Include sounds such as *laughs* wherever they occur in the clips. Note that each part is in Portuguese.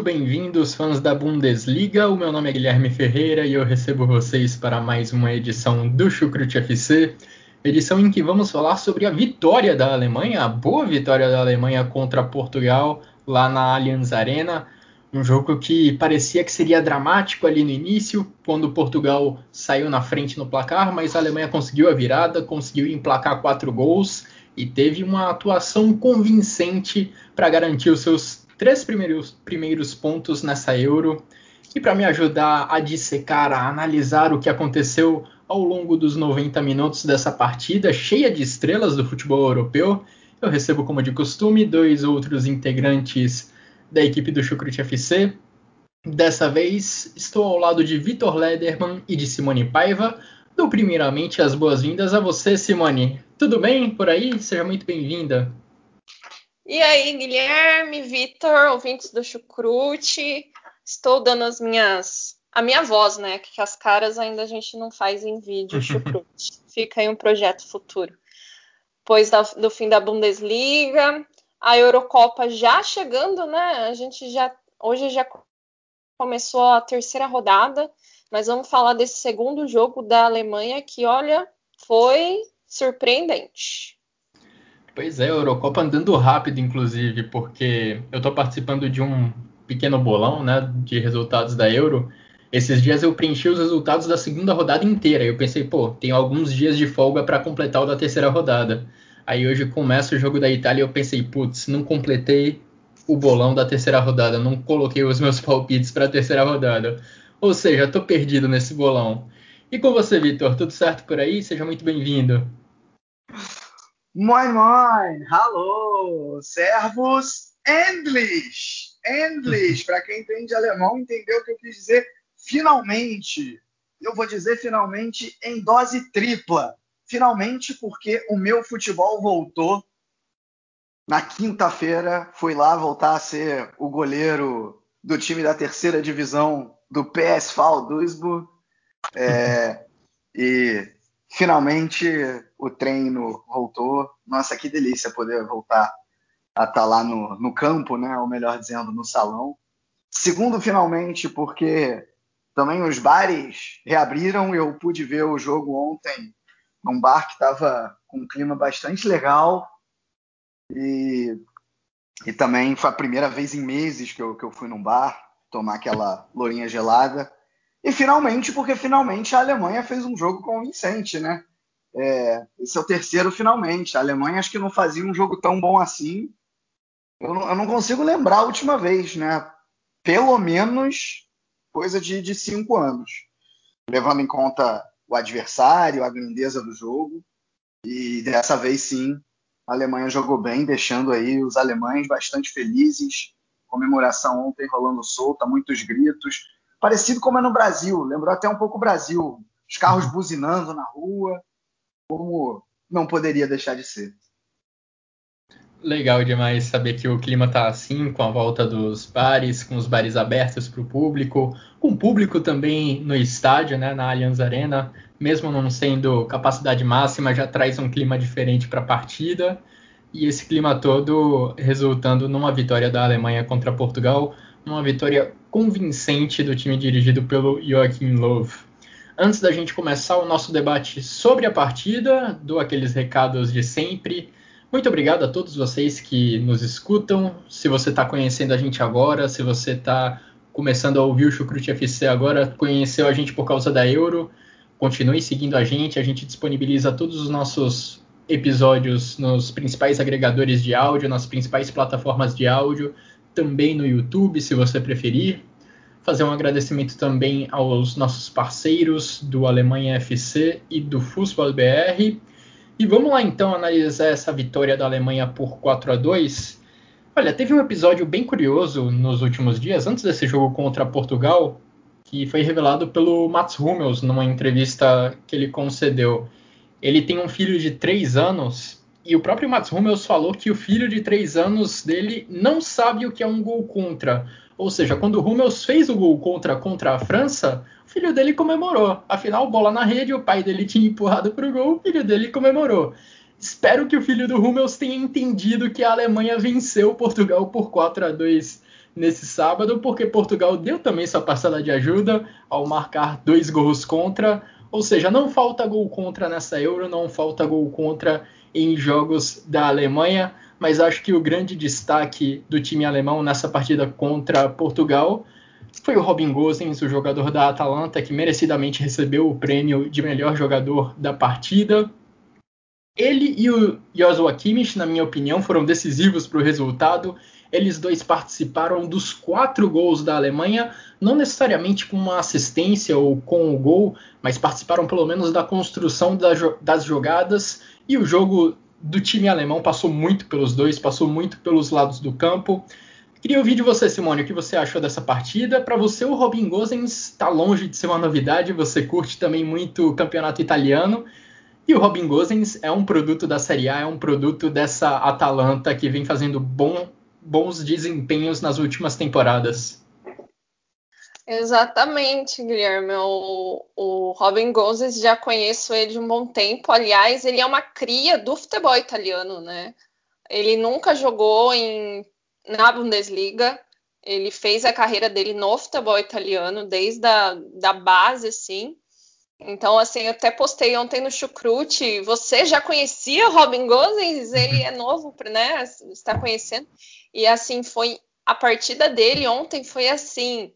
Muito bem-vindos, fãs da Bundesliga. O meu nome é Guilherme Ferreira e eu recebo vocês para mais uma edição do Chucrute FC, edição em que vamos falar sobre a vitória da Alemanha, a boa vitória da Alemanha contra Portugal lá na Allianz Arena. Um jogo que parecia que seria dramático ali no início, quando Portugal saiu na frente no placar, mas a Alemanha conseguiu a virada, conseguiu emplacar quatro gols e teve uma atuação convincente para garantir os seus três primeiros, primeiros pontos nessa Euro. E para me ajudar a dissecar, a analisar o que aconteceu ao longo dos 90 minutos dessa partida cheia de estrelas do futebol europeu, eu recebo, como de costume, dois outros integrantes da equipe do Chucrute FC. Dessa vez, estou ao lado de Vitor Lederman e de Simone Paiva. Dou primeiramente as boas-vindas a você, Simone. Tudo bem por aí? Seja muito bem-vinda. E aí, Guilherme, Vitor, ouvintes do Chucrute, estou dando as minhas. a minha voz, né? Que as caras ainda a gente não faz em vídeo, *laughs* Chucrute. Fica aí um projeto futuro. Depois da, do fim da Bundesliga, a Eurocopa já chegando, né? A gente já. Hoje já começou a terceira rodada, mas vamos falar desse segundo jogo da Alemanha que, olha, foi surpreendente. Pois é, Eurocopa andando rápido, inclusive, porque eu estou participando de um pequeno bolão né, de resultados da Euro. Esses dias eu preenchi os resultados da segunda rodada inteira. Eu pensei, pô, tenho alguns dias de folga para completar o da terceira rodada. Aí hoje começa o jogo da Itália e eu pensei, putz, não completei o bolão da terceira rodada, não coloquei os meus *laughs* palpites para a terceira rodada. Ou seja, estou perdido nesse bolão. E com você, Vitor, tudo certo por aí? Seja muito bem-vindo. Moin, moin, hallo, servus, endlich, endlich. *laughs* Para quem entende alemão, entendeu o que eu quis dizer? Finalmente. Eu vou dizer finalmente em dose tripla. Finalmente, porque o meu futebol voltou. Na quinta-feira, fui lá voltar a ser o goleiro do time da terceira divisão do PSV Duisburg. É, *laughs* e finalmente o treino voltou. Nossa, que delícia poder voltar a estar tá lá no, no campo, né? Ou melhor dizendo, no salão. Segundo, finalmente, porque também os bares reabriram eu pude ver o jogo ontem num bar que estava com um clima bastante legal. E, e também foi a primeira vez em meses que eu, que eu fui num bar tomar aquela lourinha gelada. E finalmente, porque finalmente a Alemanha fez um jogo convincente, né? É, esse é o terceiro finalmente. A Alemanha acho que não fazia um jogo tão bom assim. Eu não, eu não consigo lembrar a última vez, né? Pelo menos coisa de, de cinco anos. Levando em conta o adversário, a grandeza do jogo. E dessa vez sim, a Alemanha jogou bem, deixando aí os alemães bastante felizes. Comemoração ontem rolando solta, muitos gritos parecido como é no Brasil, lembrou até um pouco o Brasil, os carros uhum. buzinando na rua, como não poderia deixar de ser. Legal demais saber que o clima tá assim, com a volta dos bares, com os bares abertos para o público, com o público também no estádio, né, na Allianz Arena, mesmo não sendo capacidade máxima, já traz um clima diferente para a partida. E esse clima todo resultando numa vitória da Alemanha contra Portugal, uma vitória convincente do time dirigido pelo Joachim Löw. Antes da gente começar o nosso debate sobre a partida, dou aqueles recados de sempre. Muito obrigado a todos vocês que nos escutam. Se você está conhecendo a gente agora, se você está começando a ouvir o Chucrute FC agora, conheceu a gente por causa da Euro, continue seguindo a gente. A gente disponibiliza todos os nossos episódios nos principais agregadores de áudio, nas principais plataformas de áudio também no YouTube, se você preferir. Fazer um agradecimento também aos nossos parceiros do Alemanha FC e do Fußball BR. E vamos lá então analisar essa vitória da Alemanha por 4 a 2. Olha, teve um episódio bem curioso nos últimos dias, antes desse jogo contra Portugal, que foi revelado pelo Mats Hummels numa entrevista que ele concedeu. Ele tem um filho de 3 anos e o próprio Mats Hummels falou que o filho de 3 anos dele não sabe o que é um gol contra. Ou seja, quando o Hummels fez o gol contra contra a França, o filho dele comemorou. Afinal, bola na rede, o pai dele tinha empurrado para o gol, o filho dele comemorou. Espero que o filho do Hummels tenha entendido que a Alemanha venceu Portugal por 4 a 2 nesse sábado, porque Portugal deu também sua parcela de ajuda ao marcar dois gols contra. Ou seja, não falta gol contra nessa Euro, não falta gol contra em jogos da Alemanha, mas acho que o grande destaque do time alemão nessa partida contra Portugal foi o Robin Gosens, o jogador da Atalanta, que merecidamente recebeu o prêmio de melhor jogador da partida. Ele e o Joshua Kimmich, na minha opinião, foram decisivos para o resultado. Eles dois participaram dos quatro gols da Alemanha, não necessariamente com uma assistência ou com o gol, mas participaram pelo menos da construção das jogadas. E o jogo do time alemão passou muito pelos dois, passou muito pelos lados do campo. Queria ouvir de você, Simone, o que você achou dessa partida. Para você, o Robin Gosens está longe de ser uma novidade, você curte também muito o campeonato italiano. E o Robin Gosens é um produto da Série A, é um produto dessa Atalanta que vem fazendo bom, bons desempenhos nas últimas temporadas. Exatamente, Guilherme. O, o Robin Gosens já conheço ele de um bom tempo. Aliás, ele é uma cria do futebol italiano, né? Ele nunca jogou em, na Bundesliga. Ele fez a carreira dele no futebol italiano, desde a da base, assim. Então, assim, eu até postei ontem no Chucrute. Você já conhecia Robin Gosens? Ele é novo, né? Está conhecendo. E assim, foi a partida dele ontem foi assim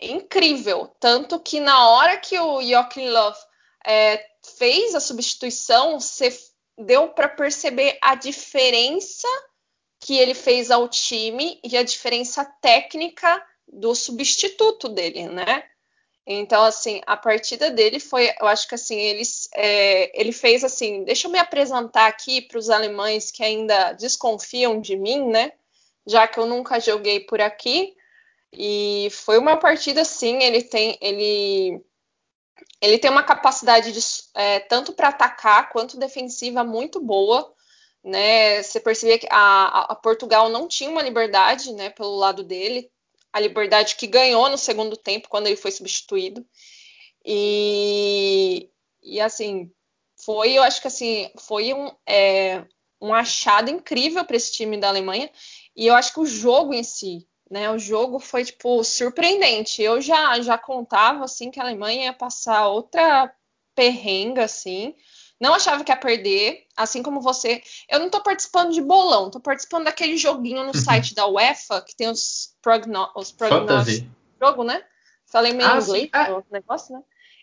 incrível. Tanto que na hora que o Joachim Love é, fez a substituição, você deu para perceber a diferença que ele fez ao time e a diferença técnica do substituto dele, né? Então, assim, a partida dele foi, eu acho que assim, eles, é, ele fez assim, deixa eu me apresentar aqui para os alemães que ainda desconfiam de mim, né? Já que eu nunca joguei por aqui. E foi uma partida, assim, ele tem, ele, ele tem uma capacidade de, é, tanto para atacar quanto defensiva muito boa. Né, você percebia que a, a, Portugal não tinha uma liberdade né, pelo lado dele, a liberdade que ganhou no segundo tempo, quando ele foi substituído. E, e assim, foi, eu acho que assim, foi um, é, um achado incrível para esse time da Alemanha. E eu acho que o jogo em si, né, o jogo foi tipo surpreendente. Eu já já contava assim que a Alemanha ia passar outra perrenga assim. Não achava que ia perder, assim como você. Eu não tô participando de bolão, tô participando daquele joguinho no site da UEFA que tem os, prognósticos. Jogo, né? Falei meio ah, inglês ah. o negócio, né?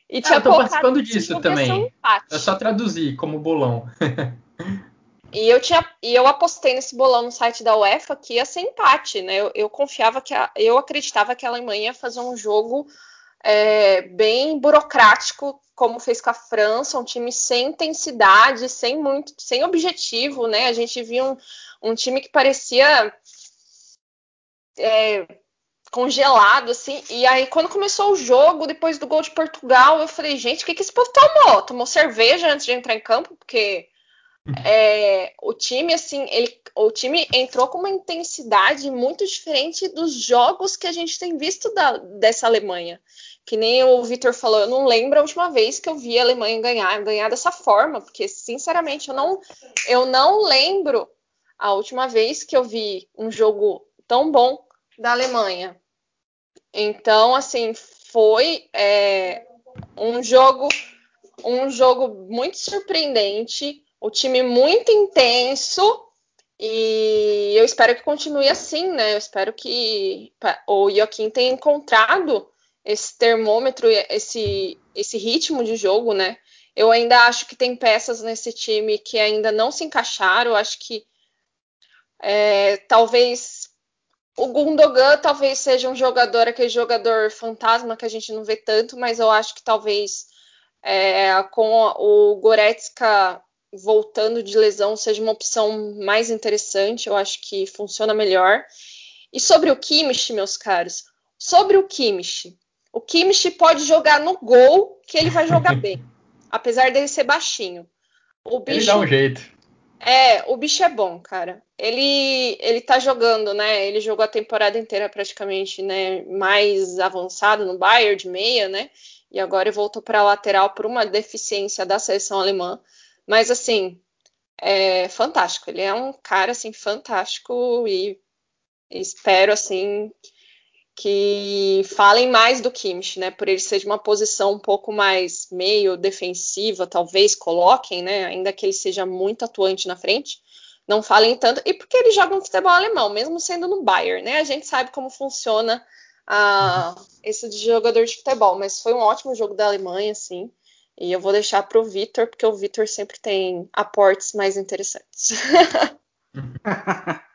E ah, tinha eu tô participando disso também. É só traduzir como bolão. *laughs* e eu tinha e eu apostei nesse bolão no site da UEFA que ia ser empate, né? Eu, eu confiava que a, eu acreditava que a Alemanha ia fazer um jogo é, bem burocrático, como fez com a França, um time sem intensidade, sem muito, sem objetivo, né? A gente viu um, um time que parecia é, congelado, assim. E aí, quando começou o jogo, depois do gol de Portugal, eu falei, gente, o que, que esse povo tomou? Tomou cerveja antes de entrar em campo? Porque é, o time, assim, ele, o time entrou com uma intensidade muito diferente dos jogos que a gente tem visto da, dessa Alemanha que nem o Vitor falou, eu não lembro a última vez que eu vi a Alemanha ganhar, ganhar dessa forma, porque sinceramente eu não, eu não lembro a última vez que eu vi um jogo tão bom da Alemanha. Então, assim, foi é, um jogo, um jogo muito surpreendente, o time muito intenso. E eu espero que continue assim, né? Eu espero que o Joaquim tenha encontrado esse termômetro, esse, esse ritmo de jogo, né? Eu ainda acho que tem peças nesse time que ainda não se encaixaram. Eu acho que é, talvez O Gundogan talvez seja um jogador, aquele jogador fantasma que a gente não vê tanto, mas eu acho que talvez é, com o Goretzka voltando de lesão seja uma opção mais interessante. Eu acho que funciona melhor. E sobre o Kimmich, meus caros, sobre o Kimmich, o Kimmich pode jogar no gol que ele vai jogar bem, *laughs* apesar dele ser baixinho. O bicho, ele dá um jeito. É, o bicho é bom, cara. Ele ele tá jogando, né? Ele jogou a temporada inteira praticamente, né, mais avançado no Bayern de meia, né? E agora ele voltou para lateral por uma deficiência da seleção alemã. Mas assim, é fantástico. Ele é um cara assim fantástico e espero assim que falem mais do Kimmich, né? Por ele ser de uma posição um pouco mais meio defensiva, talvez coloquem, né? Ainda que ele seja muito atuante na frente, não falem tanto. E porque ele joga um futebol alemão, mesmo sendo no Bayern, né? A gente sabe como funciona uh, esse jogador de futebol, mas foi um ótimo jogo da Alemanha, assim. E eu vou deixar para o Vitor, porque o Vitor sempre tem aportes mais interessantes. *laughs*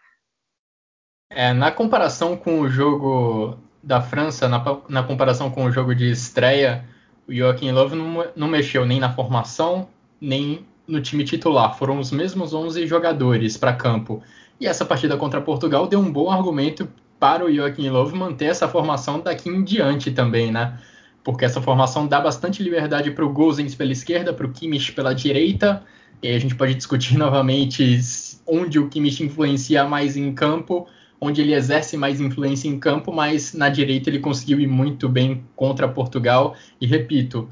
É, na comparação com o jogo da França, na, na comparação com o jogo de estreia, o Joaquim Love não, não mexeu nem na formação, nem no time titular. Foram os mesmos 11 jogadores para campo. E essa partida contra Portugal deu um bom argumento para o Joaquim Love manter essa formação daqui em diante também, né? Porque essa formação dá bastante liberdade para o Gozens pela esquerda, para o Kimmich pela direita. E aí a gente pode discutir *laughs* novamente onde o Kimmich influencia mais em campo onde ele exerce mais influência em campo, mas na direita ele conseguiu ir muito bem contra Portugal. E repito,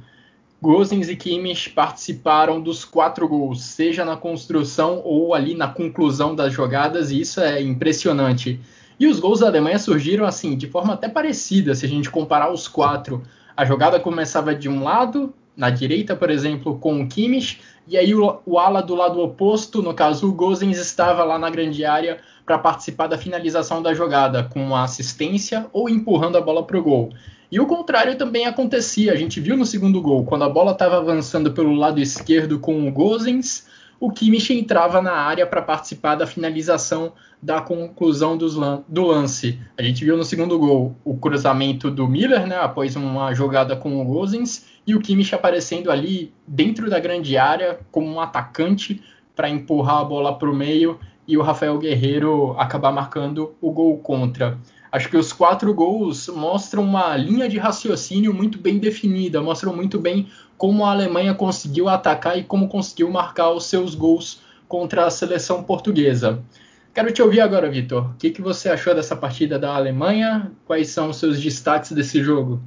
Gozens e Kimmich participaram dos quatro gols, seja na construção ou ali na conclusão das jogadas, e isso é impressionante. E os gols da Alemanha surgiram assim, de forma até parecida, se a gente comparar os quatro. A jogada começava de um lado, na direita, por exemplo, com o Kimmich, e aí o, o ala do lado oposto, no caso o Gozens, estava lá na grande área para participar da finalização da jogada, com a assistência ou empurrando a bola para o gol. E o contrário também acontecia. A gente viu no segundo gol, quando a bola estava avançando pelo lado esquerdo com o Gozens, o Kimmich entrava na área para participar da finalização da conclusão do lance. A gente viu no segundo gol o cruzamento do Miller, né, após uma jogada com o Gozens, e o Kimmich aparecendo ali dentro da grande área como um atacante para empurrar a bola para o meio e o Rafael Guerreiro acabar marcando o gol contra. Acho que os quatro gols mostram uma linha de raciocínio muito bem definida, mostram muito bem como a Alemanha conseguiu atacar e como conseguiu marcar os seus gols contra a seleção portuguesa. Quero te ouvir agora, Vitor. O que, que você achou dessa partida da Alemanha? Quais são os seus destaques desse jogo?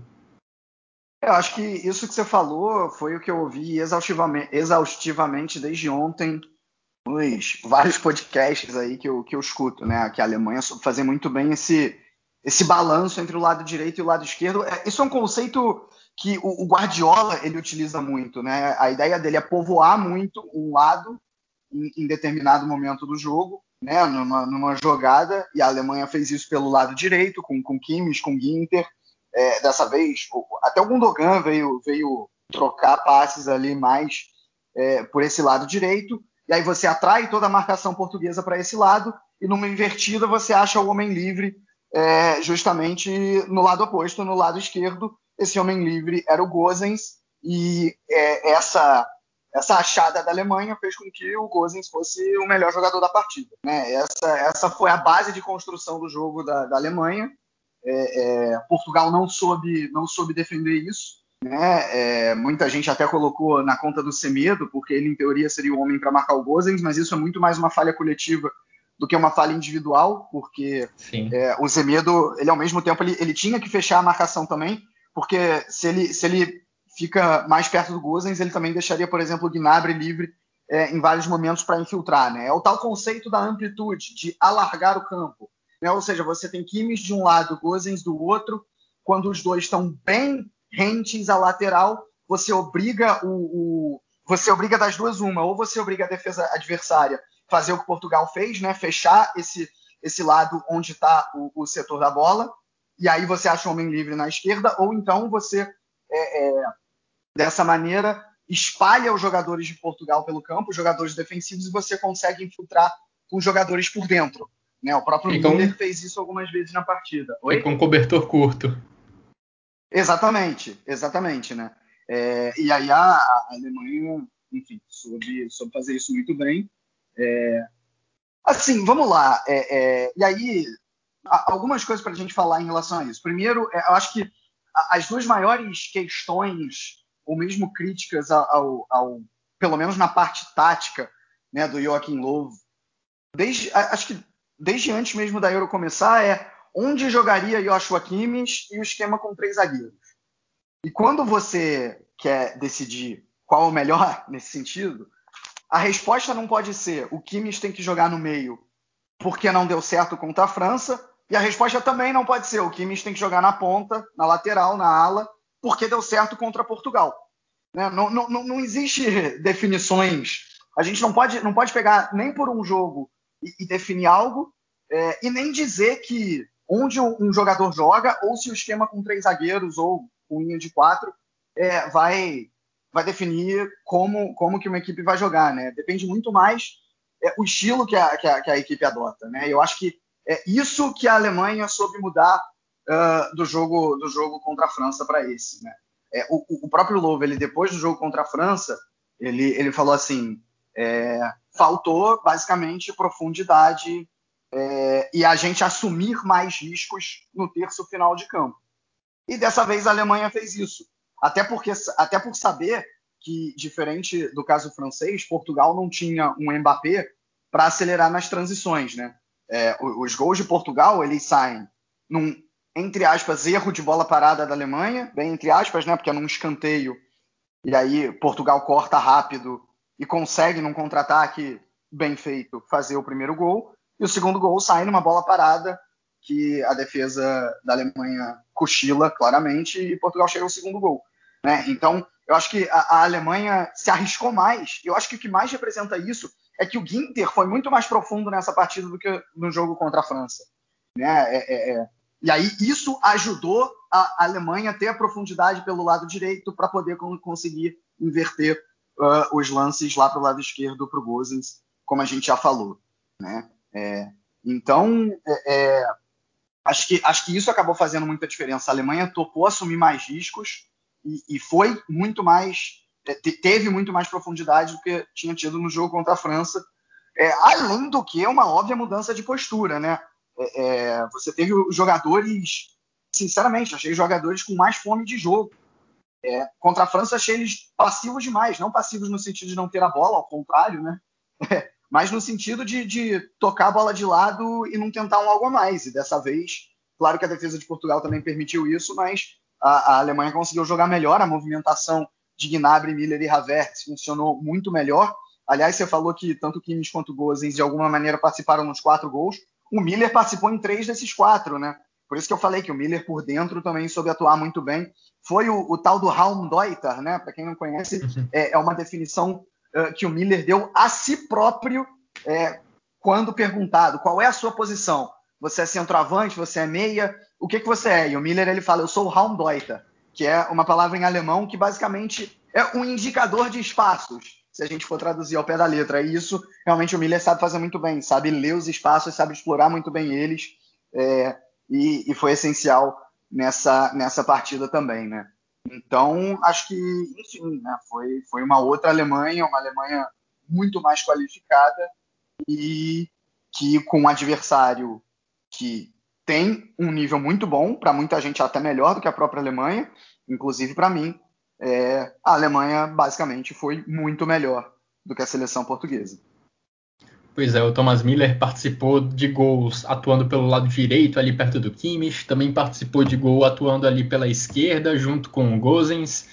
Eu acho que isso que você falou foi o que eu ouvi exaustivamente, exaustivamente desde ontem nos vários podcasts aí que eu, que eu escuto, né? Que a Alemanha fazer muito bem esse, esse balanço entre o lado direito e o lado esquerdo. É, isso é um conceito que o, o, Guardiola ele utiliza muito, né? A ideia dele é povoar muito um lado em, em determinado momento do jogo, né? Numa, numa, jogada e a Alemanha fez isso pelo lado direito com com Kimmich, com Ginter. É, dessa vez até o Gundogan veio veio trocar passes ali mais é, por esse lado direito e aí você atrai toda a marcação portuguesa para esse lado, e numa invertida você acha o homem livre é, justamente no lado oposto, no lado esquerdo. Esse homem livre era o Gozens, e é, essa essa achada da Alemanha fez com que o Gozens fosse o melhor jogador da partida. Né? Essa, essa foi a base de construção do jogo da, da Alemanha. É, é, Portugal não soube, não soube defender isso. Né? É, muita gente até colocou na conta do Semedo, porque ele, em teoria, seria o homem para marcar o Gozens, mas isso é muito mais uma falha coletiva do que uma falha individual, porque é, o Semedo, ele ao mesmo tempo, ele, ele, tinha que fechar a marcação também, porque se ele, se ele fica mais perto do Gozens, ele também deixaria, por exemplo, o Gnabry livre é, em vários momentos para infiltrar. Né? É o tal conceito da amplitude, de alargar o campo. Né? Ou seja, você tem Kimmich de um lado, Gozens do outro, quando os dois estão bem rentes à lateral, você obriga o, o, você obriga das duas uma, ou você obriga a defesa adversária fazer o que Portugal fez, né, fechar esse esse lado onde está o, o, setor da bola, e aí você acha um homem livre na esquerda, ou então você é, é, dessa maneira espalha os jogadores de Portugal pelo campo, os jogadores defensivos, e você consegue infiltrar com os jogadores por dentro. Né? O próprio Miller um... fez isso algumas vezes na partida. Oi? Fica um cobertor curto. Exatamente, exatamente, né? É, e aí a, a, Alemanha, enfim, soube, soube fazer isso muito bem. É, assim, vamos lá. É, é e aí, algumas coisas para a gente falar em relação a isso. Primeiro, é, eu acho que as duas maiores questões, ou mesmo críticas ao, ao pelo menos na parte tática, né, do Joachim Löw, desde, acho que desde antes mesmo da Euro começar, é onde jogaria Joshua Kimmich e o esquema com três zagueiros. E quando você quer decidir qual é o melhor *laughs* nesse sentido, a resposta não pode ser o Kimmich tem que jogar no meio porque não deu certo contra a França, e a resposta também não pode ser o Kimmich tem que jogar na ponta, na lateral, na ala, porque deu certo contra Portugal. Né? Não, não, não existe *laughs* definições. A gente não pode, não pode pegar nem por um jogo e, e definir algo, é, e nem dizer que onde um jogador joga, ou se o esquema com três zagueiros ou com linha de quatro é, vai, vai definir como, como que uma equipe vai jogar. Né? Depende muito mais é, o estilo que a, que a, que a equipe adota. Né? Eu acho que é isso que a Alemanha soube mudar uh, do jogo do jogo contra a França para esse. Né? É, o, o, próprio Louvre, ele depois do jogo contra a França, ele, ele falou assim, é, faltou basicamente profundidade é, e a gente assumir mais riscos no terço final de campo. E dessa vez a Alemanha fez isso, até porque até por saber que diferente do caso francês, Portugal não tinha um Mbappé para acelerar nas transições, né? É, os gols de Portugal eles saem num entre aspas, erro de bola parada da Alemanha, bem entre aspas, né? Porque é num escanteio. E aí Portugal corta rápido e consegue, num contra-ataque bem feito, fazer o primeiro gol. E o segundo gol sai numa bola parada que a defesa da Alemanha cochila claramente e Portugal chega ao segundo gol. Né? Então, eu acho que a, a, Alemanha se arriscou mais. Eu acho que o que mais representa isso é que o Ginter foi muito mais profundo nessa partida do que no jogo contra a França. Né? É, é, é e aí isso ajudou a Alemanha a ter a profundidade pelo lado direito para poder conseguir inverter uh, os lances lá para o lado esquerdo para o Gozens, como a gente já falou. Né? É, então, é, acho, que, acho que isso acabou fazendo muita diferença. A Alemanha topou assumir mais riscos e, e foi muito mais, é, teve muito mais profundidade do que tinha tido no jogo contra a França. É, além do que uma óbvia mudança de postura, né? É, é, você teve jogadores, sinceramente, achei jogadores com mais fome de jogo. É, contra a França, achei eles passivos demais. Não passivos no sentido de não ter a bola, ao contrário, né? É, mas no sentido de, de, tocar a bola de lado e não tentar um algo a mais. E dessa vez, claro que a defesa de Portugal também permitiu isso, mas a, a Alemanha conseguiu jogar melhor. A movimentação de Gnabry, Miller e Havertz funcionou muito melhor. Aliás, você falou que tanto Kimmich quanto Gozens de alguma maneira participaram nos quatro gols o Miller participou em três desses quatro, né? Por isso que eu falei que o Miller por dentro também soube atuar muito bem. Foi o, o tal do Raumdeuter, né? Para quem não conhece, uhum. é, é uma definição uh, que o Miller deu a si próprio é, quando perguntado qual é a sua posição. Você é centroavante, você é meia, o que, que você é? E o Miller ele fala, eu sou Raumdeuter, que é uma palavra em alemão que basicamente é um indicador de espaços se a gente for traduzir ao pé da letra. E isso realmente o Miller sabe fazer muito bem, sabe ler os espaços, sabe explorar muito bem eles, é, e, e, foi essencial nessa, nessa partida também, né? Então, acho que, enfim, né, foi, foi uma outra Alemanha, uma Alemanha muito mais qualificada e que com um adversário que tem um nível muito bom, para muita gente até melhor do que a própria Alemanha, inclusive para mim, é, a Alemanha basicamente foi muito melhor do que a seleção portuguesa. Pois é, o Thomas Miller participou de gols atuando pelo lado direito, ali perto do Kimmich, também participou de gol atuando ali pela esquerda, junto com o Gozens.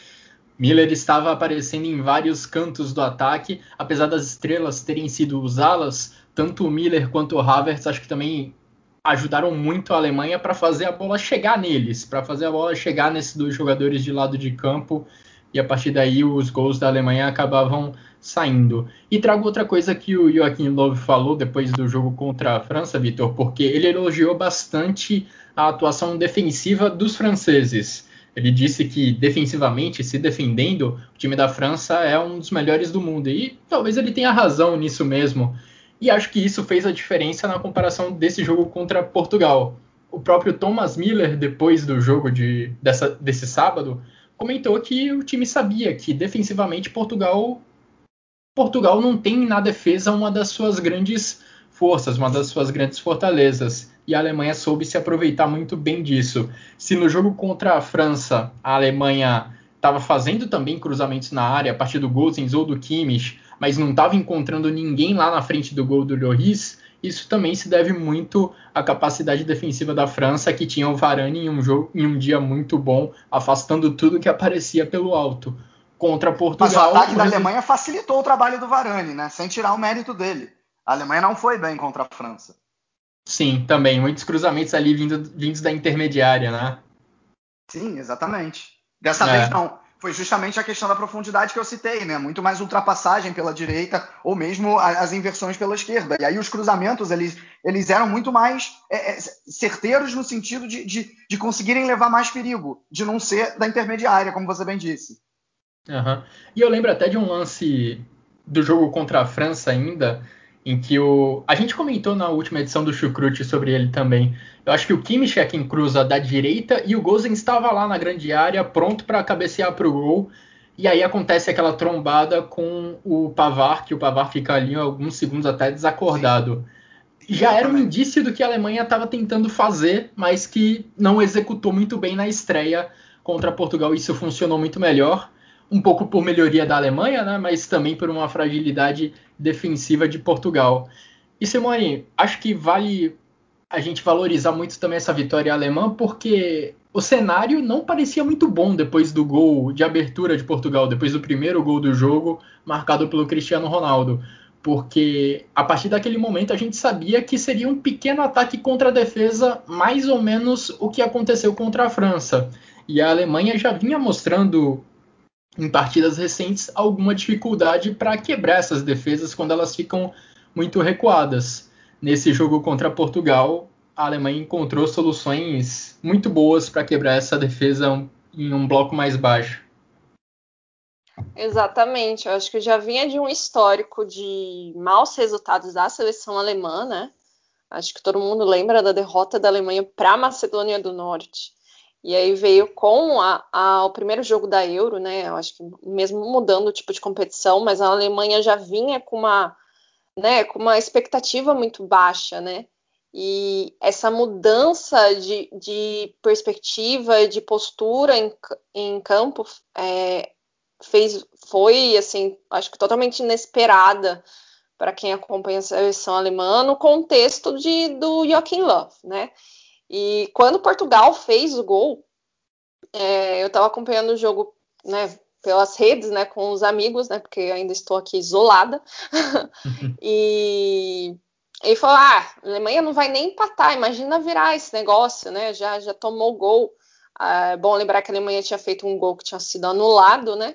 Miller estava aparecendo em vários cantos do ataque, apesar das estrelas terem sido usadas, tanto o Miller quanto o Havertz acho que também ajudaram muito a Alemanha para fazer a bola chegar neles, para fazer a bola chegar nesses dois jogadores de lado de campo e a partir daí os gols da Alemanha acabavam saindo. E trago outra coisa que o Joaquim Löw falou depois do jogo contra a França, Vitor, porque ele elogiou bastante a atuação defensiva dos franceses. Ele disse que defensivamente, se defendendo, o time da França é um dos melhores do mundo. E talvez ele tenha razão nisso mesmo. E acho que isso fez a diferença na comparação desse jogo contra Portugal. O próprio Thomas Miller, depois do jogo de, dessa, desse sábado, comentou que o time sabia que defensivamente Portugal Portugal não tem na defesa uma das suas grandes forças, uma das suas grandes fortalezas. E a Alemanha soube se aproveitar muito bem disso. Se no jogo contra a França a Alemanha estava fazendo também cruzamentos na área a partir do Gosens ou do Kimmich, mas não estava encontrando ninguém lá na frente do gol do Lloris, isso também se deve muito à capacidade defensiva da França, que tinha o Varane em um, jogo, em um dia muito bom, afastando tudo que aparecia pelo alto contra Portugal. Mas o ataque da Alemanha facilitou o trabalho do Varane, né? Sem tirar o mérito dele. A Alemanha não foi bem contra a França. Sim, também. Muitos cruzamentos ali vindo, vindos da intermediária, né? Sim, exatamente. Dessa é. vez não. Foi justamente a questão da profundidade que eu citei, né? Muito mais ultrapassagem pela direita ou mesmo as inversões pela esquerda. E aí os cruzamentos, eles, eles eram muito mais é, é, certeiros no sentido de, de, de conseguirem levar mais perigo, de não ser da intermediária, como você bem disse. Uhum. E eu lembro até de um lance do jogo contra a França ainda, em que o. A gente comentou na última edição do Chucrute sobre ele também. Eu acho que o Kimmich é quem cruza da direita e o Gozen estava lá na grande área, pronto para cabecear para o gol. E aí acontece aquela trombada com o Pavar, que o Pavar fica ali alguns segundos até desacordado. Sim. Já era um indício do que a Alemanha estava tentando fazer, mas que não executou muito bem na estreia contra Portugal. Isso funcionou muito melhor um pouco por melhoria da Alemanha, né, mas também por uma fragilidade defensiva de Portugal. E Simone, acho que vale a gente valorizar muito também essa vitória alemã, porque o cenário não parecia muito bom depois do gol de abertura de Portugal, depois do primeiro gol do jogo, marcado pelo Cristiano Ronaldo. Porque a partir daquele momento a gente sabia que seria um pequeno ataque contra a defesa, mais ou menos o que aconteceu contra a França. E a Alemanha já vinha mostrando em partidas recentes alguma dificuldade para quebrar essas defesas quando elas ficam muito recuadas. Nesse jogo contra Portugal, a Alemanha encontrou soluções muito boas para quebrar essa defesa em um bloco mais baixo. Exatamente, eu acho que já vinha de um histórico de maus resultados da seleção alemã, né? Acho que todo mundo lembra da derrota da Alemanha para a Macedônia do Norte. E aí veio com a, a, o primeiro jogo da Euro, né? Eu acho que mesmo mudando o tipo de competição, mas a Alemanha já vinha com uma, né, com uma expectativa muito baixa, né? E essa mudança de, de perspectiva, de postura em, em campo é, fez, foi, assim, acho que totalmente inesperada para quem acompanha a seleção alemã no contexto de, do Joachim Löw, né? E quando Portugal fez o gol, é, eu estava acompanhando o jogo, né, pelas redes, né, com os amigos, né, porque ainda estou aqui isolada. *laughs* e ele falou: ah, a Alemanha não vai nem empatar, imagina virar esse negócio, né? Já, já tomou gol. Ah, é bom lembrar que a Alemanha tinha feito um gol que tinha sido anulado, né?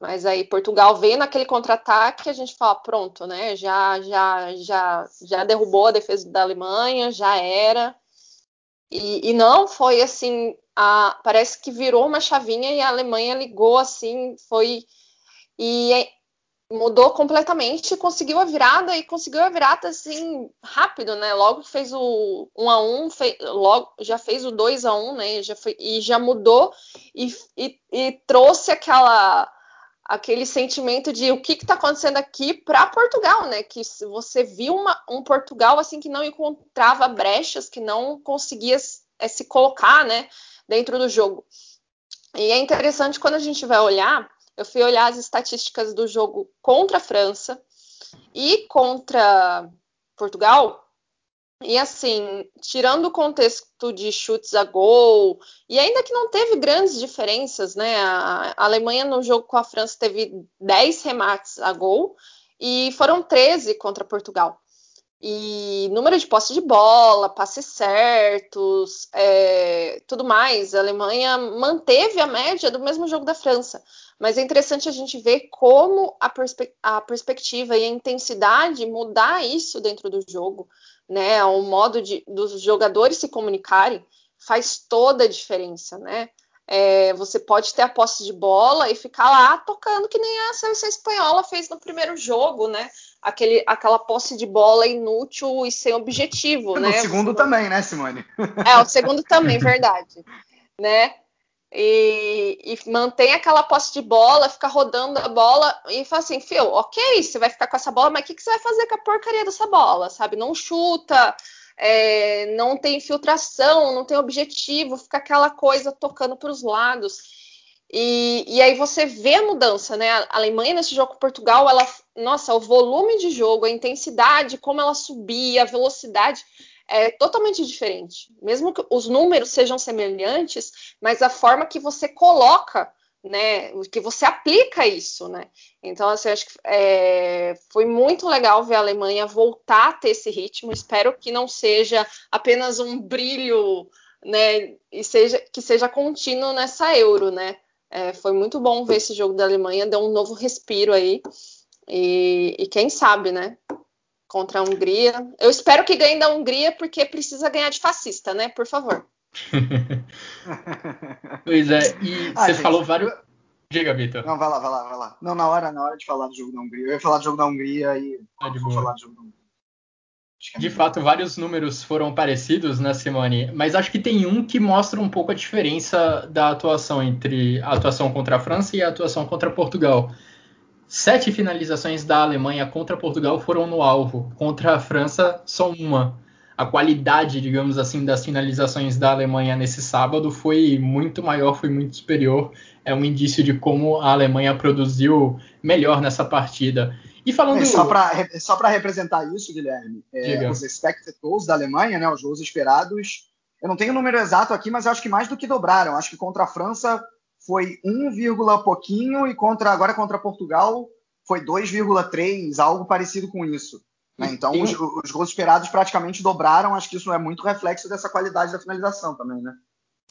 Mas aí Portugal veio naquele contra-ataque, a gente fala, pronto, né? Já, já, já, já derrubou a defesa da Alemanha, já era. E, e não foi assim, a, parece que virou uma chavinha e a Alemanha ligou assim, foi e é, mudou completamente, conseguiu a virada e conseguiu a virada assim rápido, né? Logo fez o 1 a 1, fez, logo já fez o 2 a 1, né? Já, foi, e já mudou e, e, e trouxe aquela aquele sentimento de o que está acontecendo aqui para Portugal, né? Que você viu uma, um Portugal assim que não encontrava brechas, que não conseguia é, se colocar, né, dentro do jogo. E é interessante quando a gente vai olhar, eu fui olhar as estatísticas do jogo contra a França e contra Portugal, e assim, tirando o contexto de chutes a gol, e ainda que não teve grandes diferenças, né? A Alemanha no jogo com a França teve 10 remates a gol e foram 13 contra Portugal. E número de posse de bola, passes certos, é, tudo mais. A Alemanha manteve a média do mesmo jogo da França. Mas é interessante a gente ver como a, perspe a perspectiva e a intensidade mudar isso dentro do jogo né, o modo de, dos jogadores se comunicarem faz toda a diferença, né? é, você pode ter a posse de bola e ficar lá tocando que nem a seleção espanhola fez no primeiro jogo, né? Aquele, aquela posse de bola inútil e sem objetivo, no né? O segundo você... também, né, Simone? É, o segundo também, verdade. Né? E, e, mantém aquela posse de bola, fica rodando a bola e fala assim, Fio, ok, você vai ficar com essa bola, mas o que, que você vai fazer com a porcaria dessa bola, sabe? Não chuta, é, não tem infiltração, não tem objetivo, fica aquela coisa tocando para os lados. E, e, aí você vê a mudança, né? A Alemanha nesse jogo com Portugal, ela, nossa, o volume de jogo, a intensidade, como ela subia, a velocidade é totalmente diferente. Mesmo que os números sejam semelhantes, mas a forma que você coloca né, que você aplica isso, né? Então, assim, acho que é, foi muito legal ver a Alemanha voltar a ter esse ritmo. Espero que não seja apenas um brilho, né, e seja que seja contínuo nessa Euro, né? É, foi muito bom ver esse jogo da Alemanha, deu um novo respiro aí. E, e quem sabe, né? Contra a Hungria. Eu espero que ganhe da Hungria, porque precisa ganhar de fascista, né? Por favor. *laughs* pois é, e ah, você gente, falou vários. Eu... Diga, Vitor. Não, vai lá, vai lá, vai lá. Não, na hora, na hora de falar do jogo da Hungria. Eu ia falar do jogo da Hungria e. Ah, de falar do jogo da Hungria. É de fato, vários números foram parecidos, né, Simone? Mas acho que tem um que mostra um pouco a diferença da atuação entre a atuação contra a França e a atuação contra Portugal. Sete finalizações da Alemanha contra Portugal foram no alvo, contra a França, só uma a qualidade, digamos assim, das finalizações da Alemanha nesse sábado foi muito maior, foi muito superior. É um indício de como a Alemanha produziu melhor nessa partida. E falando. É, só para representar isso, Guilherme, é, os expected goals da Alemanha, né, os gols esperados, eu não tenho o número exato aqui, mas eu acho que mais do que dobraram. Acho que contra a França foi 1, pouquinho e contra agora contra Portugal foi 2,3, algo parecido com isso. Né? Então, os, os, gols esperados praticamente dobraram. Acho que isso é muito reflexo dessa qualidade da finalização também, né?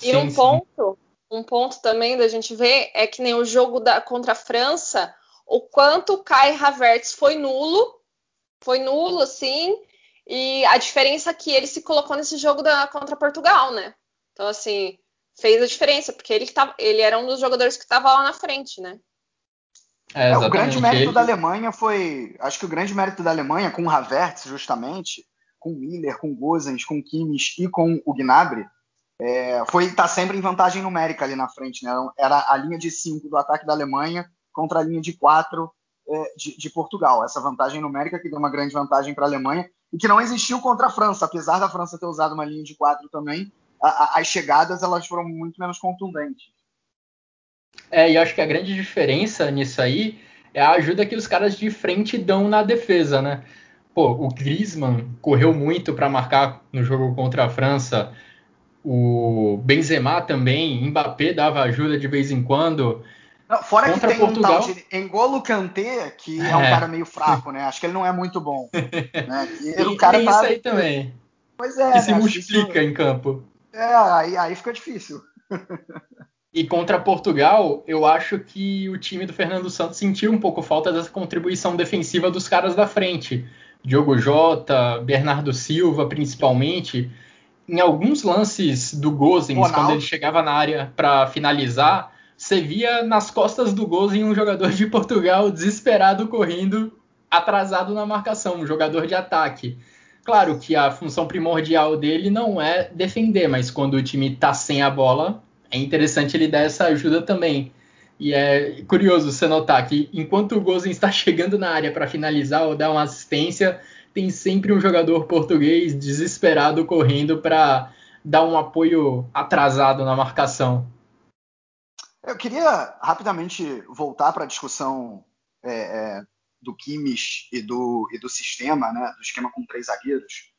E um ponto, um ponto também da gente ver é que nem o jogo da, contra a França, o quanto o Kai Havertz foi nulo, foi nulo, sim, e a diferença que ele se colocou nesse jogo da, contra Portugal, né? Então, assim, fez a diferença, porque ele, tava, ele era um dos jogadores que estava lá na frente, né? É, é, o grande mérito ele... da Alemanha foi. Acho que o grande mérito da Alemanha, com o Havertz, justamente, com o Miller, com o Gozens, com o Kimmich e com o Gnabry, é, foi estar tá sempre em vantagem numérica ali na frente. Né? Era a linha de 5 do ataque da Alemanha contra a linha de 4 é, de, de, Portugal. Essa vantagem numérica que deu uma grande vantagem para a Alemanha e que não existiu contra a França. Apesar da França ter usado uma linha de 4 também, a, a, as chegadas elas foram muito menos contundentes. É, e acho que a grande diferença nisso aí é a ajuda que os caras de frente dão na defesa, né? Pô, o Griezmann correu muito para marcar no jogo contra a França. O Benzema também, Mbappé dava ajuda de vez em quando. Não, fora contra que tem Portugal... um tal de Engolo Kanté, que é. é. um cara meio fraco, né? Acho que ele não é muito bom. *laughs* né? E o cara tem tá... isso aí também. Pois é. Que né? se multiplica isso... em campo. É, aí, aí fica difícil. E contra Portugal, eu acho que o time do Fernando Santos sentiu um pouco falta dessa contribuição defensiva dos caras da frente. Diogo Jota, Bernardo Silva, principalmente. Em alguns lances do Gozens, quando ele chegava na área para finalizar, você via nas costas do Gozens um jogador de Portugal desesperado correndo, atrasado na marcação, um jogador de ataque. Claro que a função primordial dele não é defender, mas quando o time está sem a bola, é interessante ele dar essa ajuda também. E é curioso você notar que enquanto o Gozen está *laughs* chegando na área para finalizar ou dar uma assistência, tem sempre um jogador português desesperado correndo para dar um apoio atrasado na marcação. Eu queria rapidamente voltar para a discussão é, é, do Kimmich e do, e do sistema, né, do esquema com três zagueiros,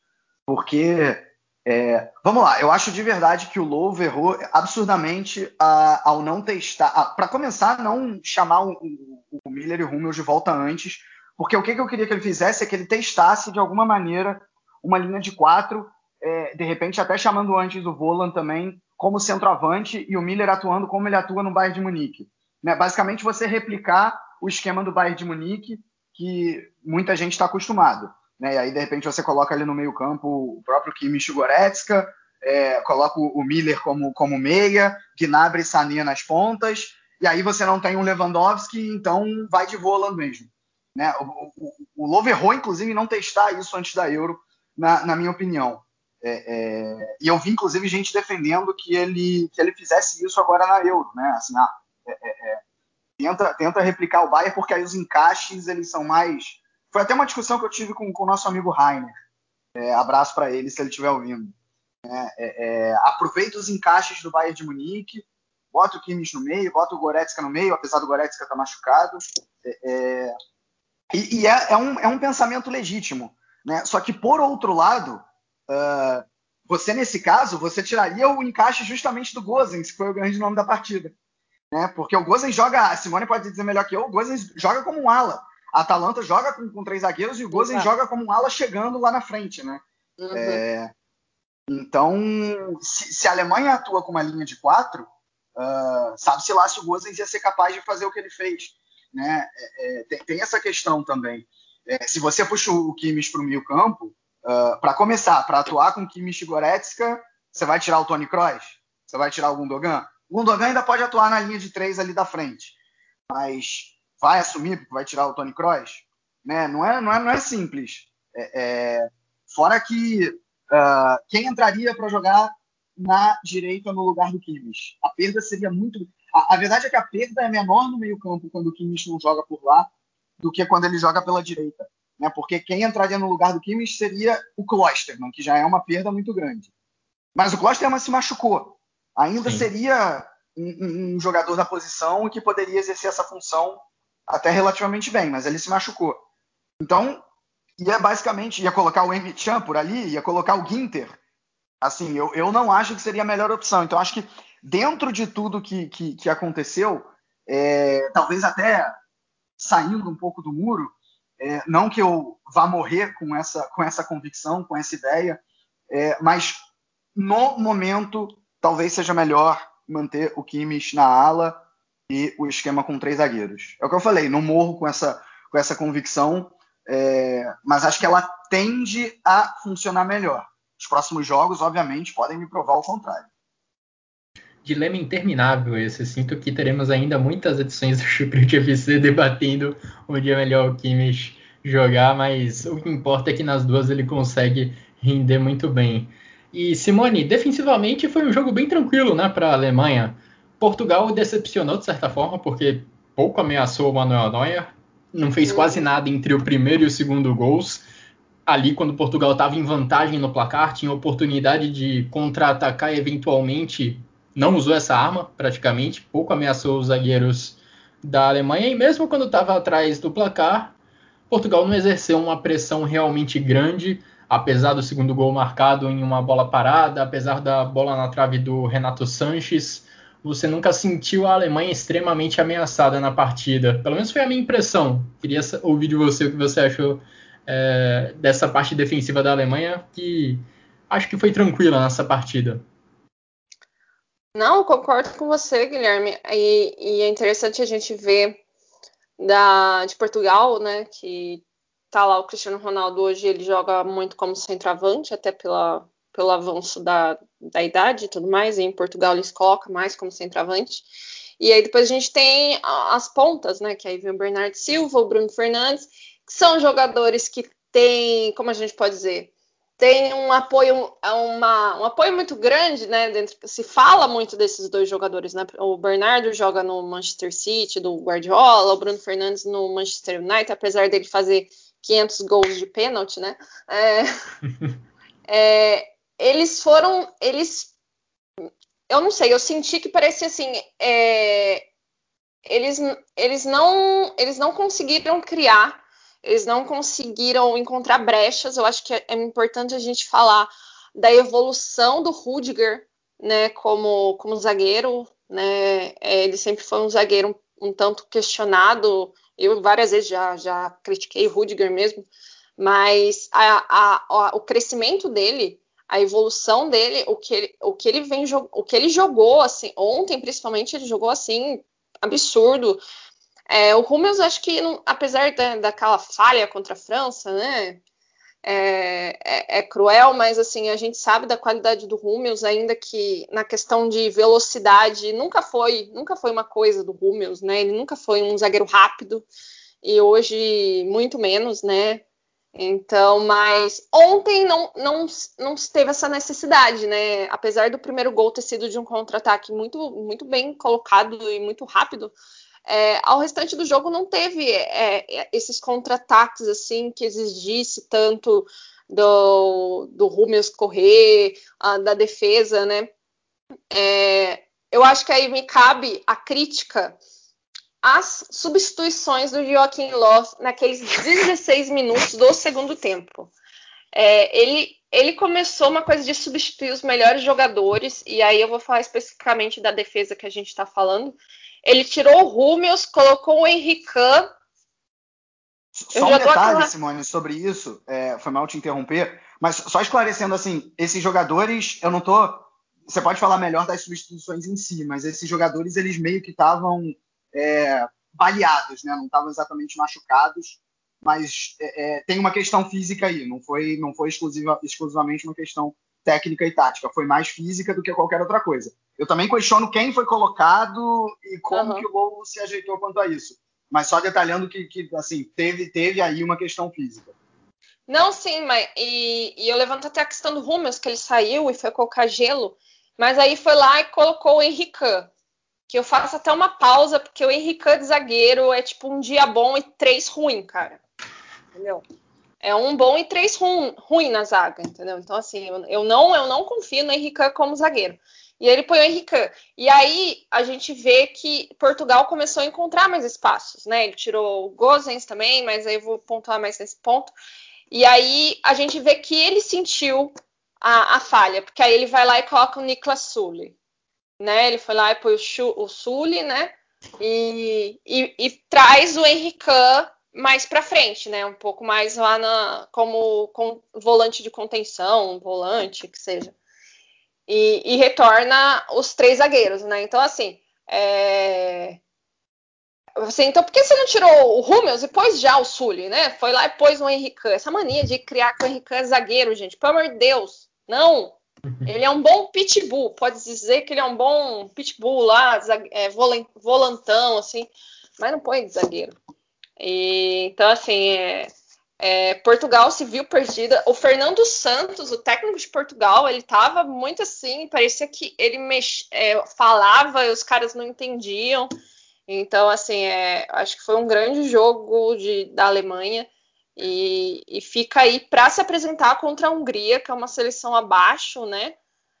porque é, vamos lá, eu acho de verdade que o Louvo errou absurdamente a, ao não testar. Para começar, não chamar o, o, Miller e o Hummels de volta antes, porque o que, que, eu queria que ele fizesse é que ele testasse de alguma maneira uma linha de quatro, é, de repente até chamando antes o Volan também como centroavante e o Miller atuando como ele atua no Bayern de Munique. Né? Basicamente, você replicar o esquema do Bayern de Munique que muita gente está acostumado. Né? E aí, de repente, você coloca ali no meio-campo o próprio Kimmich Goretzka, é, coloca o Miller como, como meia, Gnabry e Sané nas pontas, e aí você não tem um Lewandowski, então vai de Voland mesmo. Né? O, o, o Lowe errou, inclusive, não testar isso antes da Euro, na, na minha opinião. É, é, e eu vi, inclusive, gente defendendo que ele, que ele fizesse isso agora na Euro, né? Assim, ah, é, é, é tenta, tenta replicar o Bayern, porque aí os encaixes eles são mais. Foi até uma discussão que eu tive com o nosso amigo Rainer. É, abraço para ele se ele estiver ouvindo. aproveita os encaixes do Bayern de Munique, bota o Kimmich no meio, bota o Goretzka no meio, apesar do Goretzka estar tá machucado. e, e é, um, é um pensamento legítimo. Né? Só que, por outro lado, Uh, você, nesse caso, você tiraria o encaixe justamente do Gozens, que foi o grande nome da partida. Né? Porque o Gozens joga, a Simone pode dizer melhor que eu, o Gozens joga como um ala. A Atalanta joga com, com três zagueiros e o Gozens joga como um ala chegando lá na frente. Né? Uhum. É, então, se, se, a Alemanha atua com uma linha de quatro, uh, sabe-se lá se o Gozens ia ser capaz de fazer o que ele fez. Né? É, é, tem, tem, essa questão também. É, se você puxa o Kimmich para o meio campo, Uh, ah, para começar, para atuar com Kimmich Goretzka, você vai tirar o Tony Kroos? Você vai tirar o Gundogan? O Gundogan ainda pode atuar na linha de três ali da frente, mas vai assumir porque vai tirar o Tony Kroos? Né? Não, é, não, é, não é simples. É, é... Fora que uh, quem entraria para jogar na direita no lugar do Kimmich? A perda seria muito. A, a, verdade é que a perda é menor no meio-campo quando o Kimmich não joga por lá do que quando ele joga pela direita né? Porque quem entraria no lugar do Kimmich seria o Klosterman, que já é uma perda muito grande. Mas o Klosterman se machucou. Ainda Sim. seria um, um, jogador da posição que poderia exercer essa função até relativamente bem, mas ele se machucou. Então, ia basicamente ia colocar o Emre Can por ali, ia colocar o Ginter. Assim, eu, eu não acho que seria a melhor opção. Então, acho que dentro de tudo que, que, que aconteceu, é, talvez até saindo um pouco do muro, é, não que eu vá morrer com essa, com essa convicção, com essa ideia, é, mas no momento talvez seja melhor manter o Kimmich na ala e o esquema com três zagueiros. É o que eu falei, não morro com essa, com essa convicção, é, mas acho que ela tende a funcionar melhor. Os próximos jogos, obviamente, podem me provar o contrário. Dilema interminável esse. Sinto que teremos ainda muitas edições do Chucrute FC debatendo onde é melhor o Kimmich jogar, mas o que importa é que nas duas ele consegue render muito bem. E Simone, defensivamente foi um jogo bem tranquilo, né, para a Alemanha. Portugal decepcionou de certa forma porque pouco ameaçou o Manuel Neuer, não fez quase nada entre o primeiro e o segundo gols. Ali, quando Portugal estava em vantagem no placar, tinha oportunidade de contra-atacar eventualmente não usou essa arma praticamente, pouco ameaçou os zagueiros da Alemanha e mesmo quando estava atrás do placar, Portugal não exerceu uma pressão realmente grande, apesar do segundo gol marcado em uma bola parada, apesar da bola na trave do Renato Sanches, você nunca sentiu a Alemanha extremamente ameaçada na partida. Pelo menos foi a minha impressão. Queria ouvir de você o que você achou é, dessa parte defensiva da Alemanha, que acho que foi tranquila nessa partida. Não, concordo com você, Guilherme. E, e, é interessante a gente ver da, de Portugal, né? Que tá lá o Cristiano Ronaldo hoje, ele joga muito como centroavante, até pela, pelo avanço da, da idade e tudo mais. E em Portugal eles colocam mais como centroavante. E aí depois a gente tem as pontas, né? Que aí vem o Bernardo Silva, o Bruno Fernandes, que são jogadores que têm, como a gente pode dizer, tem um apoio, uma, um apoio muito grande, né? Dentro, se fala muito desses dois jogadores, né? O Bernardo joga no Manchester City, do Guardiola, o Bruno Fernandes no Manchester United, apesar dele fazer 500 gols de pênalti, né? É, *laughs* é, eles foram, eles, eu não sei, eu senti que parecia assim, é, eles, eles não, eles não conseguiram criar eles não conseguiram encontrar brechas. Eu acho que é, é importante a gente falar da evolução do Rudiger, né, como, como zagueiro, né, é, ele sempre foi um zagueiro um, tanto questionado, eu várias vezes já, já critiquei Rudiger mesmo, mas a, a, a, o crescimento dele, a evolução dele, o que ele, o que ele vem o que ele jogou assim, ontem principalmente ele jogou assim absurdo, é, o Hummels, acho que, apesar da, daquela falha contra a França, né? É, é, é, cruel, mas assim a gente sabe da qualidade do Rúmeus, ainda que na questão de velocidade nunca foi, nunca foi uma coisa do Rúmeus, né? Ele nunca foi um zagueiro rápido e hoje muito menos, né? Então, mas ontem não, não, não teve essa necessidade, né? Apesar do primeiro gol ter sido de um contra-ataque muito, muito bem colocado e muito rápido, é, ao restante do jogo não teve é, esses contra-ataques assim que exigisse tanto do, do Rúmeus correr, a, da defesa, né? É, eu acho que aí me cabe a crítica às substituições do Joaquim Loss naqueles 16 minutos do segundo tempo. É, ele, ele começou uma coisa de substituir os melhores jogadores, e aí eu vou falar especificamente da defesa que a gente está falando. Ele tirou o Rúmeus, colocou o Henrique. Só um detalhe, aquela... Simone, sobre isso, é, foi mal te interromper, mas só esclarecendo assim, esses jogadores, eu não tô. Você pode falar melhor das substituições em si, mas esses jogadores, eles meio que estavam é, baleados, né? Não estavam exatamente machucados, mas é, é, tem uma questão física aí, não foi, não foi exclusiva, exclusivamente uma questão técnica e tática, foi mais física do que qualquer outra coisa. Eu também questiono quem foi colocado e como uhum. que o gol se ajeitou quanto a isso. Mas só detalhando que, que assim, teve, teve aí uma questão física. Não, sim, mas e, e eu levanto até a questão do Rummels, que ele saiu e foi colocar gelo, mas aí foi lá e colocou o Henrique, que eu faço até uma pausa, porque o Henrique de zagueiro é tipo um dia bom e três ruim, cara. Entendeu? É um bom e três ruim, ruim na zaga, entendeu? Então, assim, eu, não eu não confio no Henrique como zagueiro. E ele põe o Henrique. E aí a gente vê que Portugal começou a encontrar mais espaços, né? Ele tirou o Gozens também, mas aí eu vou pontuar mais nesse ponto. E aí a gente vê que ele sentiu a, a falha, porque aí ele vai lá e coloca o Niklas Sully, né? Ele foi lá e põe o, o Sully, né? E, e, e, traz o Henrique mais para frente, né? Um pouco mais lá na, como com, volante de contenção, volante, que seja e, e retorna os três zagueiros, né? Então, assim, é... Assim, então por que você não tirou o Rummels e pôs já o Sully, né? Foi lá e pôs o Henrique. Essa mania de criar que o Henrique é zagueiro, gente. Pelo amor de Deus. Não. Ele é um bom pitbull. Pode dizer que ele é um bom pitbull lá, é, volantão, assim. Mas não põe de zagueiro. E, então, assim, é, é, Portugal se viu perdida. O Fernando Santos, o técnico de Portugal, ele estava muito assim, parecia que ele mex... É, falava e os caras não entendiam. Então, assim, é, acho que foi um grande jogo de, da Alemanha. E, e fica aí para se apresentar contra a Hungria, que é uma seleção abaixo, né?